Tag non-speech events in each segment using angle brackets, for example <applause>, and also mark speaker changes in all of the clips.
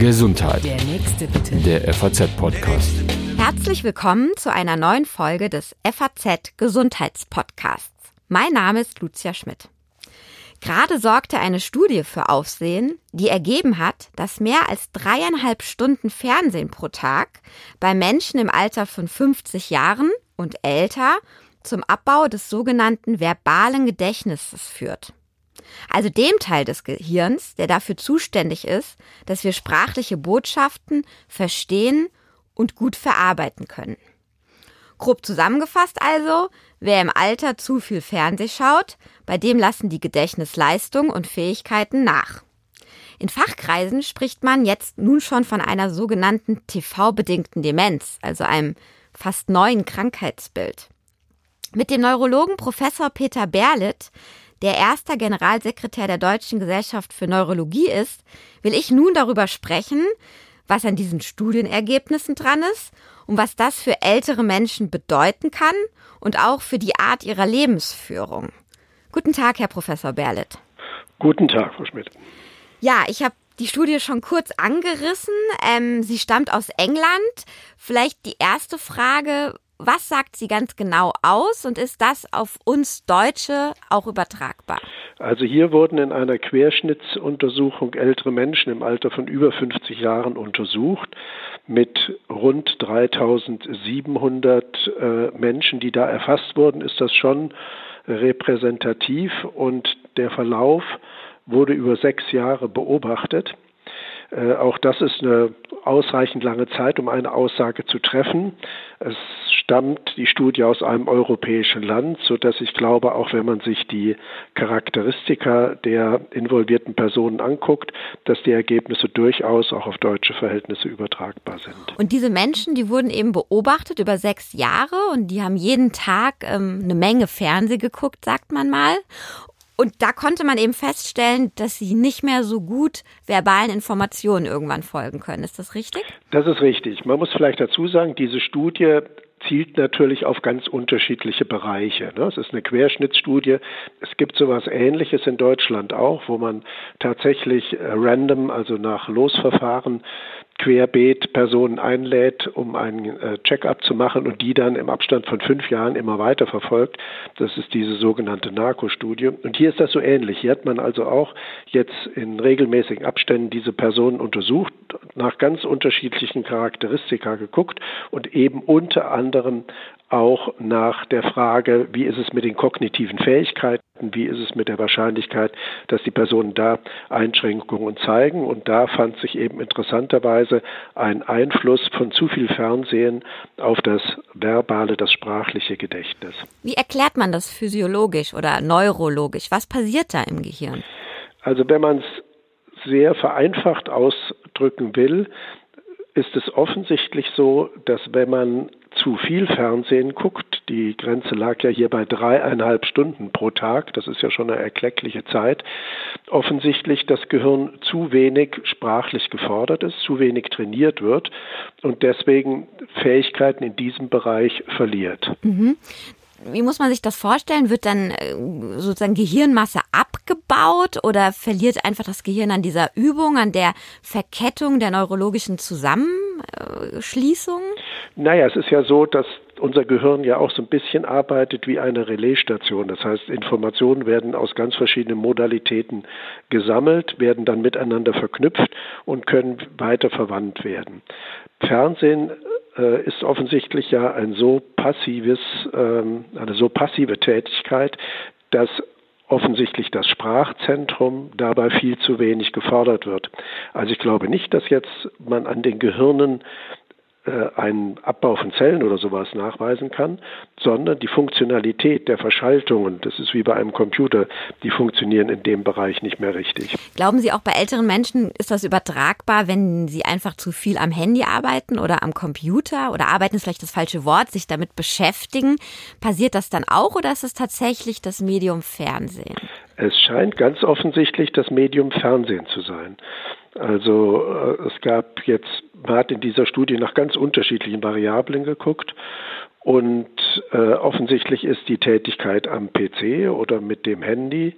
Speaker 1: Gesundheit.
Speaker 2: Der nächste bitte.
Speaker 1: Der FAZ-Podcast.
Speaker 3: Herzlich willkommen zu einer neuen Folge des FAZ Gesundheitspodcasts. Mein Name ist Lucia Schmidt. Gerade sorgte eine Studie für Aufsehen, die ergeben hat, dass mehr als dreieinhalb Stunden Fernsehen pro Tag bei Menschen im Alter von 50 Jahren und älter zum Abbau des sogenannten verbalen Gedächtnisses führt. Also dem Teil des Gehirns, der dafür zuständig ist, dass wir sprachliche Botschaften verstehen und gut verarbeiten können. Grob zusammengefasst also, wer im Alter zu viel Fernseh schaut, bei dem lassen die Gedächtnisleistung und Fähigkeiten nach. In Fachkreisen spricht man jetzt nun schon von einer sogenannten TV-bedingten Demenz, also einem fast neuen Krankheitsbild. Mit dem Neurologen Professor Peter Berlitt der erster Generalsekretär der Deutschen Gesellschaft für Neurologie ist, will ich nun darüber sprechen, was an diesen Studienergebnissen dran ist und was das für ältere Menschen bedeuten kann und auch für die Art ihrer Lebensführung. Guten Tag, Herr Professor Berlitt.
Speaker 4: Guten Tag, Frau Schmidt.
Speaker 3: Ja, ich habe die Studie schon kurz angerissen. Ähm, sie stammt aus England. Vielleicht die erste Frage, was sagt sie ganz genau aus und ist das auf uns Deutsche auch übertragbar?
Speaker 4: Also hier wurden in einer Querschnittsuntersuchung ältere Menschen im Alter von über 50 Jahren untersucht mit rund 3700 äh, Menschen, die da erfasst wurden, ist das schon repräsentativ und der Verlauf wurde über sechs Jahre beobachtet. Äh, auch das ist eine ausreichend lange Zeit, um eine Aussage zu treffen. Es stammt die Studie aus einem europäischen Land, so dass ich glaube, auch wenn man sich die Charakteristika der involvierten Personen anguckt, dass die Ergebnisse durchaus auch auf deutsche Verhältnisse übertragbar sind.
Speaker 3: Und diese Menschen, die wurden eben beobachtet über sechs Jahre und die haben jeden Tag ähm, eine Menge Fernseh geguckt, sagt man mal. Und da konnte man eben feststellen, dass sie nicht mehr so gut verbalen Informationen irgendwann folgen können. Ist das richtig?
Speaker 4: Das ist richtig. Man muss vielleicht dazu sagen, diese Studie zielt natürlich auf ganz unterschiedliche Bereiche. Ne? Es ist eine Querschnittsstudie. Es gibt sowas Ähnliches in Deutschland auch, wo man tatsächlich äh, random, also nach Losverfahren, querbeet Personen einlädt, um einen äh, Check-up zu machen und die dann im Abstand von fünf Jahren immer weiter verfolgt. Das ist diese sogenannte Narkostudie. Und hier ist das so ähnlich. Hier hat man also auch jetzt in regelmäßigen Abständen diese Personen untersucht, nach ganz unterschiedlichen Charakteristika geguckt und eben unter anderem auch nach der Frage, wie ist es mit den kognitiven Fähigkeiten, wie ist es mit der Wahrscheinlichkeit, dass die Personen da Einschränkungen zeigen. Und da fand sich eben interessanterweise ein Einfluss von zu viel Fernsehen auf das verbale, das sprachliche Gedächtnis.
Speaker 3: Wie erklärt man das physiologisch oder neurologisch? Was passiert da im Gehirn?
Speaker 4: Also wenn man es sehr vereinfacht ausdrücken will, ist es offensichtlich so, dass wenn man zu viel Fernsehen guckt, die Grenze lag ja hier bei dreieinhalb Stunden pro Tag, das ist ja schon eine erkleckliche Zeit, offensichtlich das Gehirn zu wenig sprachlich gefordert ist, zu wenig trainiert wird und deswegen Fähigkeiten in diesem Bereich verliert.
Speaker 3: Mhm wie muss man sich das vorstellen? Wird dann äh, sozusagen Gehirnmasse abgebaut oder verliert einfach das Gehirn an dieser Übung, an der Verkettung der neurologischen Zusammenschließung?
Speaker 4: Naja, es ist ja so, dass unser Gehirn ja auch so ein bisschen arbeitet wie eine Relaisstation. Das heißt, Informationen werden aus ganz verschiedenen Modalitäten gesammelt, werden dann miteinander verknüpft und können weiter verwandt werden. Fernsehen äh, ist offensichtlich ja ein so passives, ähm, eine so passive Tätigkeit, dass offensichtlich das Sprachzentrum dabei viel zu wenig gefordert wird. Also ich glaube nicht, dass jetzt man an den Gehirnen einen Abbau von Zellen oder sowas nachweisen kann, sondern die Funktionalität der Verschaltungen, das ist wie bei einem Computer, die funktionieren in dem Bereich nicht mehr richtig.
Speaker 3: Glauben Sie, auch bei älteren Menschen ist das übertragbar, wenn sie einfach zu viel am Handy arbeiten oder am Computer oder arbeiten ist vielleicht das falsche Wort, sich damit beschäftigen? Passiert das dann auch oder ist es tatsächlich das Medium Fernsehen?
Speaker 4: Es scheint ganz offensichtlich das Medium Fernsehen zu sein. Also äh, es gab jetzt man hat in dieser Studie nach ganz unterschiedlichen Variablen geguckt und äh, offensichtlich ist die Tätigkeit am PC oder mit dem Handy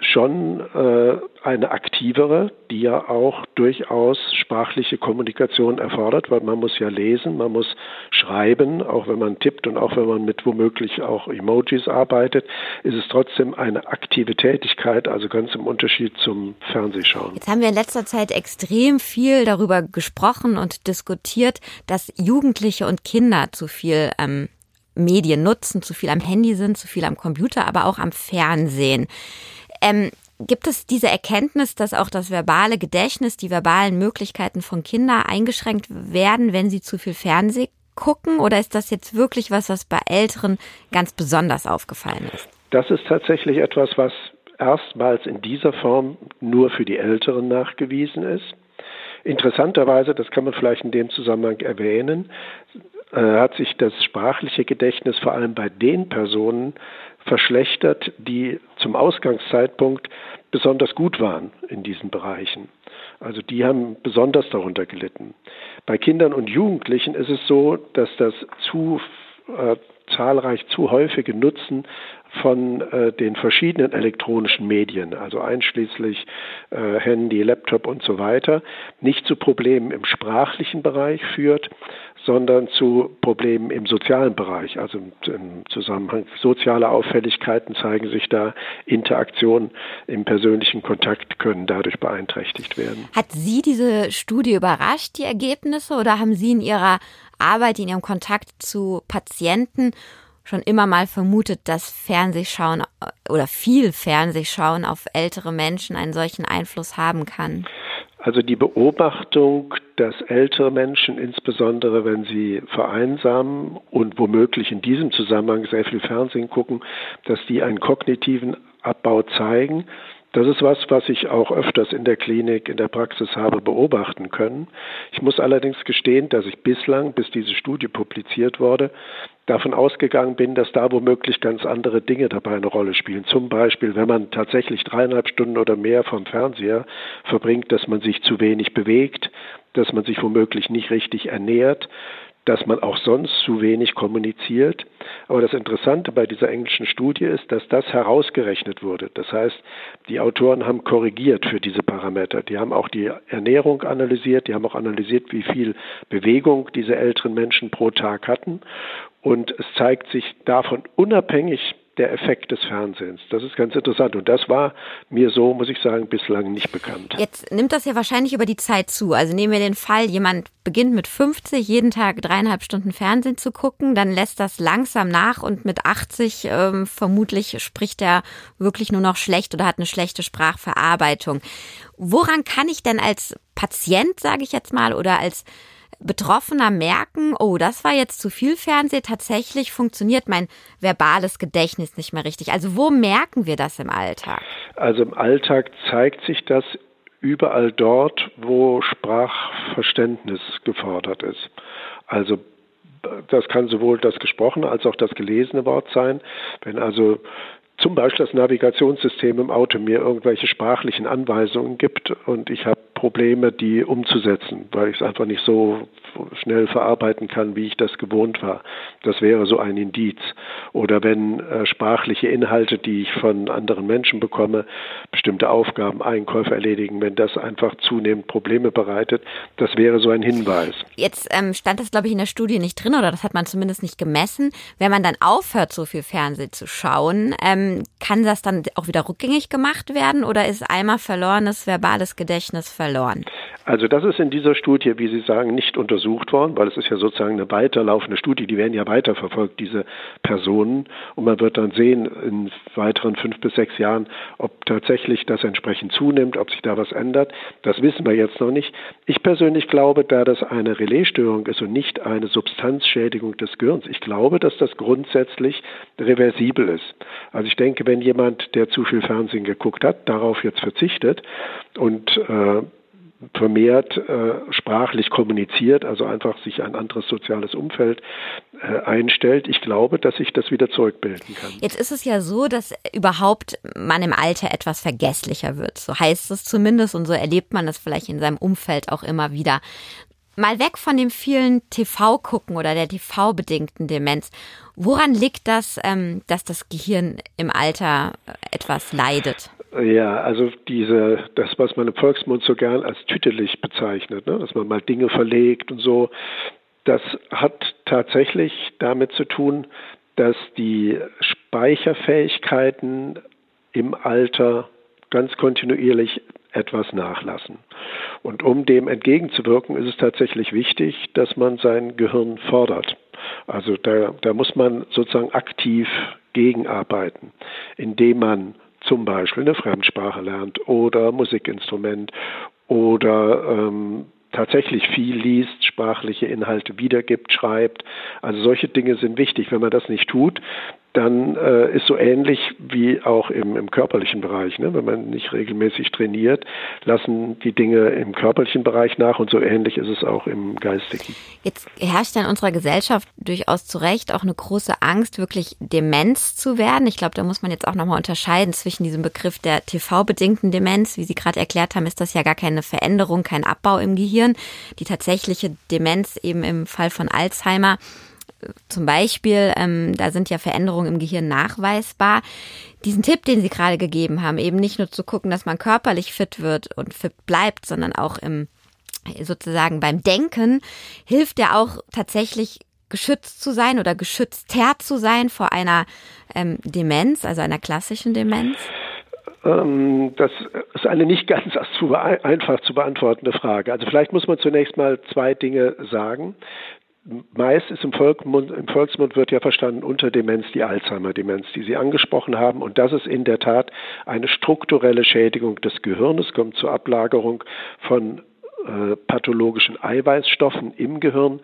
Speaker 4: schon äh, eine aktivere, die ja auch durchaus sprachliche Kommunikation erfordert, weil man muss ja lesen, man muss schreiben, auch wenn man tippt und auch wenn man mit womöglich auch Emojis arbeitet, ist es trotzdem eine aktive Tätigkeit, also ganz im Unterschied zum Fernsehschauen.
Speaker 3: Jetzt haben wir in letzter Zeit extrem viel darüber gesprochen und diskutiert, dass Jugendliche und Kinder zu viel ähm, Medien nutzen, zu viel am Handy sind, zu viel am Computer, aber auch am Fernsehen. Ähm, gibt es diese Erkenntnis, dass auch das verbale Gedächtnis, die verbalen Möglichkeiten von Kindern eingeschränkt werden, wenn sie zu viel Fernseh gucken? Oder ist das jetzt wirklich was, was bei Älteren ganz besonders aufgefallen ist?
Speaker 4: Das ist tatsächlich etwas, was erstmals in dieser Form nur für die Älteren nachgewiesen ist. Interessanterweise, das kann man vielleicht in dem Zusammenhang erwähnen, äh, hat sich das sprachliche Gedächtnis vor allem bei den Personen verschlechtert, die zum Ausgangszeitpunkt besonders gut waren in diesen Bereichen. Also die haben besonders darunter gelitten. Bei Kindern und Jugendlichen ist es so, dass das zu äh, zahlreich zu häufige Nutzen von äh, den verschiedenen elektronischen Medien, also einschließlich äh, Handy, Laptop und so weiter, nicht zu Problemen im sprachlichen Bereich führt, sondern zu Problemen im sozialen Bereich. Also im Zusammenhang soziale Auffälligkeiten zeigen sich da, Interaktionen im persönlichen Kontakt können dadurch beeinträchtigt werden.
Speaker 3: Hat Sie diese Studie überrascht, die Ergebnisse, oder haben Sie in Ihrer Arbeit, in Ihrem Kontakt zu Patienten schon immer mal vermutet, dass Fernsehschauen oder viel Fernsehschauen auf ältere Menschen einen solchen Einfluss haben kann?
Speaker 4: Also die Beobachtung, dass ältere Menschen, insbesondere wenn sie vereinsamen und womöglich in diesem Zusammenhang sehr viel Fernsehen gucken, dass die einen kognitiven Abbau zeigen, das ist was, was ich auch öfters in der Klinik, in der Praxis habe beobachten können. Ich muss allerdings gestehen, dass ich bislang, bis diese Studie publiziert wurde, davon ausgegangen bin, dass da womöglich ganz andere Dinge dabei eine Rolle spielen. Zum Beispiel, wenn man tatsächlich dreieinhalb Stunden oder mehr vom Fernseher verbringt, dass man sich zu wenig bewegt, dass man sich womöglich nicht richtig ernährt, dass man auch sonst zu wenig kommuniziert. Aber das Interessante bei dieser englischen Studie ist, dass das herausgerechnet wurde. Das heißt, die Autoren haben korrigiert für diese Parameter. Die haben auch die Ernährung analysiert, die haben auch analysiert, wie viel Bewegung diese älteren Menschen pro Tag hatten. Und es zeigt sich davon unabhängig, der Effekt des Fernsehens. Das ist ganz interessant und das war mir so, muss ich sagen, bislang nicht bekannt.
Speaker 3: Jetzt nimmt das ja wahrscheinlich über die Zeit zu. Also nehmen wir den Fall, jemand beginnt mit 50 jeden Tag dreieinhalb Stunden Fernsehen zu gucken, dann lässt das langsam nach und mit 80 ähm, vermutlich spricht er wirklich nur noch schlecht oder hat eine schlechte Sprachverarbeitung. Woran kann ich denn als Patient, sage ich jetzt mal, oder als Betroffener merken, oh, das war jetzt zu viel Fernseh, tatsächlich funktioniert mein verbales Gedächtnis nicht mehr richtig. Also wo merken wir das im Alltag?
Speaker 4: Also im Alltag zeigt sich das überall dort, wo Sprachverständnis gefordert ist. Also das kann sowohl das gesprochene als auch das gelesene Wort sein. Wenn also zum Beispiel das Navigationssystem im Auto mir irgendwelche sprachlichen Anweisungen gibt und ich habe Probleme, die umzusetzen, weil ich es einfach nicht so schnell verarbeiten kann, wie ich das gewohnt war. Das wäre so ein Indiz. Oder wenn äh, sprachliche Inhalte, die ich von anderen Menschen bekomme, bestimmte Aufgaben, Einkäufe erledigen, wenn das einfach zunehmend Probleme bereitet, das wäre so ein Hinweis.
Speaker 3: Jetzt ähm, stand das, glaube ich, in der Studie nicht drin oder das hat man zumindest nicht gemessen. Wenn man dann aufhört, so viel Fernsehen zu schauen, ähm, kann das dann auch wieder rückgängig gemacht werden oder ist einmal verlorenes verbales Gedächtnis verloren? Verloren?
Speaker 4: Also das ist in dieser Studie, wie Sie sagen, nicht untersucht worden, weil es ist ja sozusagen eine weiterlaufende Studie. Die werden ja weiterverfolgt, diese Personen. Und man wird dann sehen in weiteren fünf bis sechs Jahren, ob tatsächlich das entsprechend zunimmt, ob sich da was ändert. Das wissen wir jetzt noch nicht. Ich persönlich glaube, da das eine Relaisstörung ist und nicht eine Substanzschädigung des Gehirns, ich glaube, dass das grundsätzlich reversibel ist. Also ich denke, wenn jemand, der zu viel Fernsehen geguckt hat, darauf jetzt verzichtet und äh, vermehrt äh, sprachlich kommuniziert, also einfach sich ein anderes soziales Umfeld äh, einstellt. Ich glaube, dass sich das wieder zurückbilden kann.
Speaker 3: Jetzt ist es ja so, dass überhaupt man im Alter etwas vergesslicher wird. So heißt es zumindest und so erlebt man es vielleicht in seinem Umfeld auch immer wieder. Mal weg von dem vielen TV-Gucken oder der TV-bedingten Demenz. Woran liegt das, ähm, dass das Gehirn im Alter etwas leidet?
Speaker 4: Ja, also diese, das, was man im Volksmund so gern als tütelig bezeichnet, ne? dass man mal Dinge verlegt und so, das hat tatsächlich damit zu tun, dass die Speicherfähigkeiten im Alter ganz kontinuierlich etwas nachlassen. Und um dem entgegenzuwirken, ist es tatsächlich wichtig, dass man sein Gehirn fordert. Also da, da muss man sozusagen aktiv gegenarbeiten, indem man zum Beispiel eine Fremdsprache lernt oder Musikinstrument oder ähm, tatsächlich viel liest, sprachliche Inhalte wiedergibt, schreibt. Also solche Dinge sind wichtig. Wenn man das nicht tut, dann äh, ist so ähnlich wie auch im, im körperlichen Bereich. Ne? Wenn man nicht regelmäßig trainiert, lassen die Dinge im körperlichen Bereich nach und so ähnlich ist es auch im geistigen.
Speaker 3: Jetzt herrscht ja in unserer Gesellschaft durchaus zu Recht auch eine große Angst, wirklich Demenz zu werden. Ich glaube, da muss man jetzt auch nochmal unterscheiden zwischen diesem Begriff der TV-bedingten Demenz. Wie Sie gerade erklärt haben, ist das ja gar keine Veränderung, kein Abbau im Gehirn. Die tatsächliche Demenz eben im Fall von Alzheimer zum Beispiel, ähm, da sind ja Veränderungen im Gehirn nachweisbar. Diesen Tipp, den Sie gerade gegeben haben, eben nicht nur zu gucken, dass man körperlich fit wird und fit bleibt, sondern auch im sozusagen beim Denken, hilft ja auch tatsächlich geschützt zu sein oder geschützter zu sein vor einer ähm, Demenz, also einer klassischen Demenz?
Speaker 4: Ähm, das ist eine nicht ganz <laughs> einfach zu beantwortende Frage. Also vielleicht muss man zunächst mal zwei Dinge sagen meist ist im Volksmund, im Volksmund wird ja verstanden unter Demenz die Alzheimer-Demenz, die Sie angesprochen haben. Und das ist in der Tat eine strukturelle Schädigung des Gehirns, kommt zur Ablagerung von äh, pathologischen Eiweißstoffen im Gehirn.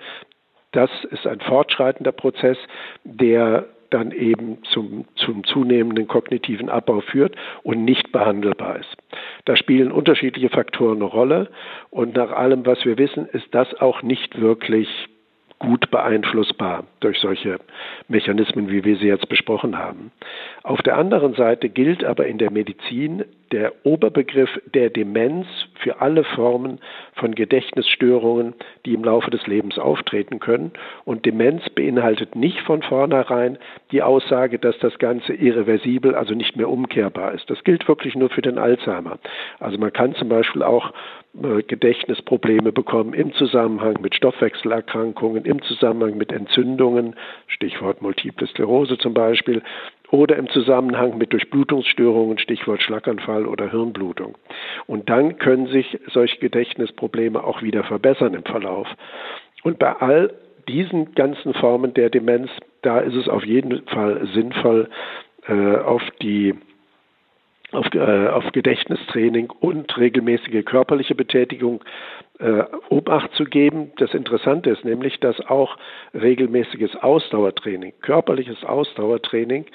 Speaker 4: Das ist ein fortschreitender Prozess, der dann eben zum, zum zunehmenden kognitiven Abbau führt und nicht behandelbar ist. Da spielen unterschiedliche Faktoren eine Rolle und nach allem, was wir wissen, ist das auch nicht wirklich gut beeinflussbar durch solche Mechanismen, wie wir sie jetzt besprochen haben. Auf der anderen Seite gilt aber in der Medizin der Oberbegriff der Demenz für alle Formen von Gedächtnisstörungen, die im Laufe des Lebens auftreten können. Und Demenz beinhaltet nicht von vornherein die Aussage, dass das Ganze irreversibel, also nicht mehr umkehrbar ist. Das gilt wirklich nur für den Alzheimer. Also man kann zum Beispiel auch äh, Gedächtnisprobleme bekommen im Zusammenhang mit Stoffwechselerkrankungen, im Zusammenhang mit Entzündungen, Stichwort Multiple Sklerose zum Beispiel, oder im Zusammenhang mit Durchblutungsstörungen, Stichwort Schlaganfall oder Hirnblutung. Und dann können sich solche Gedächtnisprobleme auch wieder verbessern im Verlauf. Und bei all diesen ganzen Formen der Demenz, da ist es auf jeden Fall sinnvoll, äh, auf die auf, äh, auf Gedächtnistraining und regelmäßige körperliche Betätigung äh, Obacht zu geben. Das Interessante ist nämlich, dass auch regelmäßiges Ausdauertraining, körperliches Ausdauertraining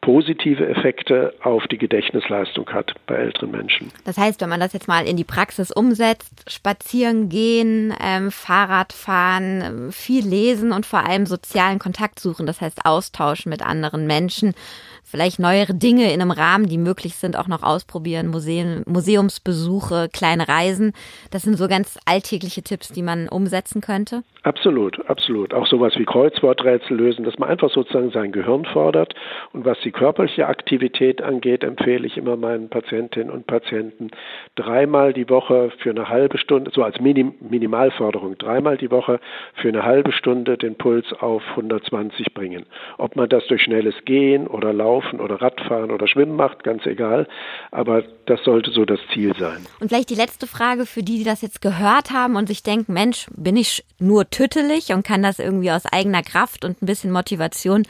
Speaker 4: positive Effekte auf die Gedächtnisleistung hat bei älteren Menschen.
Speaker 3: Das heißt, wenn man das jetzt mal in die Praxis umsetzt, spazieren gehen, ähm, Fahrrad fahren, viel lesen und vor allem sozialen Kontakt suchen, das heißt austauschen mit anderen Menschen, vielleicht neuere Dinge in einem Rahmen, die möglich sind, auch noch ausprobieren, Museen, Museumsbesuche, kleine Reisen. Das sind so ganz alltägliche Tipps, die man umsetzen könnte.
Speaker 4: Absolut, absolut. Auch sowas wie Kreuzworträtsel lösen, dass man einfach sozusagen sein Gehirn fordert. Und was die körperliche Aktivität angeht, empfehle ich immer meinen Patientinnen und Patienten dreimal die Woche für eine halbe Stunde, so als Minim Minimalforderung, dreimal die Woche für eine halbe Stunde den Puls auf 120 bringen. Ob man das durch schnelles Gehen oder Laufen Laufen oder Radfahren oder Schwimmen macht, ganz egal. Aber das sollte so das Ziel sein.
Speaker 3: Und vielleicht die letzte Frage für die, die das jetzt gehört haben und sich denken, Mensch, bin ich nur tüttelig und kann das irgendwie aus eigener Kraft und ein bisschen Motivation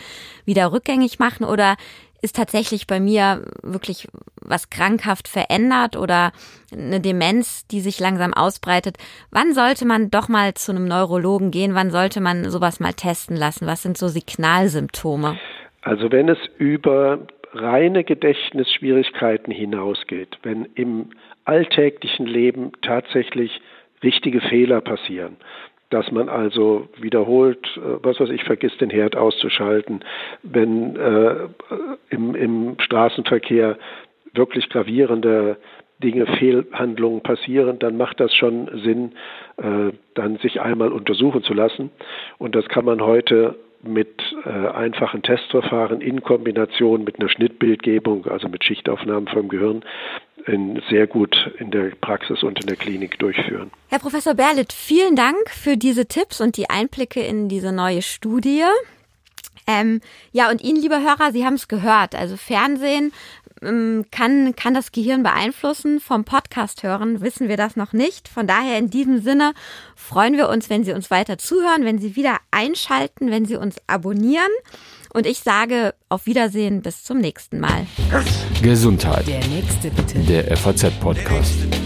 Speaker 3: wieder rückgängig machen oder ist tatsächlich bei mir wirklich was krankhaft verändert oder eine Demenz, die sich langsam ausbreitet. Wann sollte man doch mal zu einem Neurologen gehen? Wann sollte man sowas mal testen lassen? Was sind so Signalsymptome?
Speaker 4: Also wenn es über reine Gedächtnisschwierigkeiten hinausgeht, wenn im alltäglichen Leben tatsächlich richtige Fehler passieren, dass man also wiederholt, äh, was weiß ich, vergisst, den Herd auszuschalten, wenn äh, im, im Straßenverkehr wirklich gravierende Dinge, Fehlhandlungen passieren, dann macht das schon Sinn, äh, dann sich einmal untersuchen zu lassen. Und das kann man heute mit äh, einfachen Testverfahren in Kombination mit einer Schnittbildgebung, also mit Schichtaufnahmen vom Gehirn, in, sehr gut in der Praxis und in der Klinik durchführen.
Speaker 3: Herr Professor Berlitt, vielen Dank für diese Tipps und die Einblicke in diese neue Studie. Ähm, ja, und Ihnen, liebe Hörer, Sie haben es gehört. Also Fernsehen kann, kann das Gehirn beeinflussen. Vom Podcast hören wissen wir das noch nicht. Von daher in diesem Sinne freuen wir uns, wenn Sie uns weiter zuhören, wenn Sie wieder einschalten, wenn Sie uns abonnieren. Und ich sage auf Wiedersehen bis zum nächsten Mal.
Speaker 1: Gesundheit. Der nächste bitte. Der FAZ-Podcast.